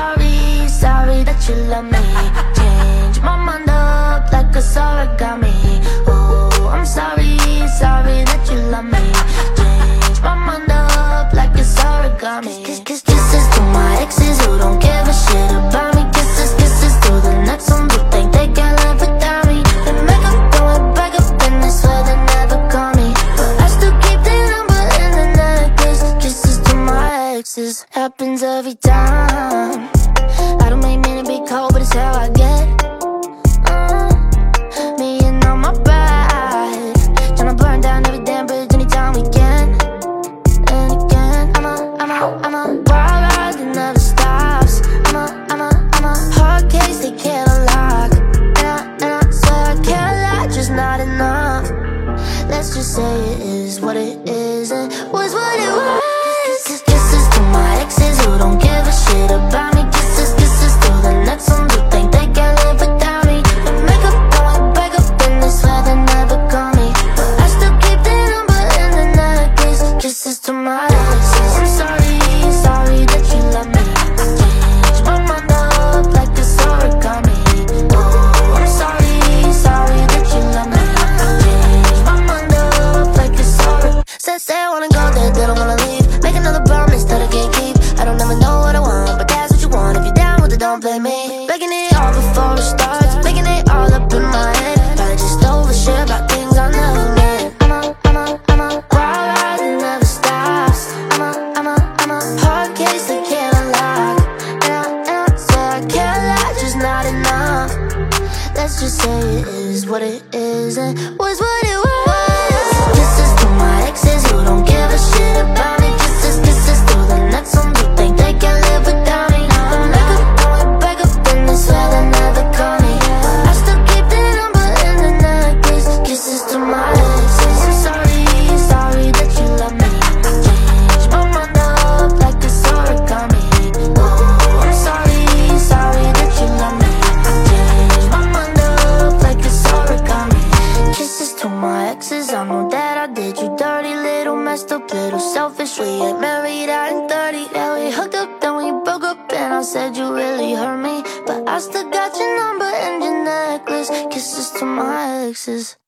sorry, sorry that you love me. Change my mind up like a origami. Oh, I'm sorry, sorry that you love me. Change my mind up like it's origami. Exes happens every time. I don't make mean to be cold, but it's how I get. Uh, me and all my burn down every damn bridge anytime we can. And again, I'm a, I'm a, I'm a wild ride that never stops. I'm a, I'm a, I'm a hard case they can't unlock. And I, and I swear I can't lie, just not enough. Let's just say it is what it is and don't blame me. Making it all before it starts, making it all up in my head. Probably just overshare about things I never meant. I'm a, I'm a, I'm a wild ride that never stops. I'm a, I'm a, I'm a hard case that can't unlock. And I, and I swear I can't lie, just not enough. Let's just say it is what it is and was what it I know that I did you dirty, little messed up, little selfish. We ain't married, ain't 30. Yeah, we hooked up, then we broke up, and I said you really hurt me. But I still got your number and your necklace. Kisses to my exes.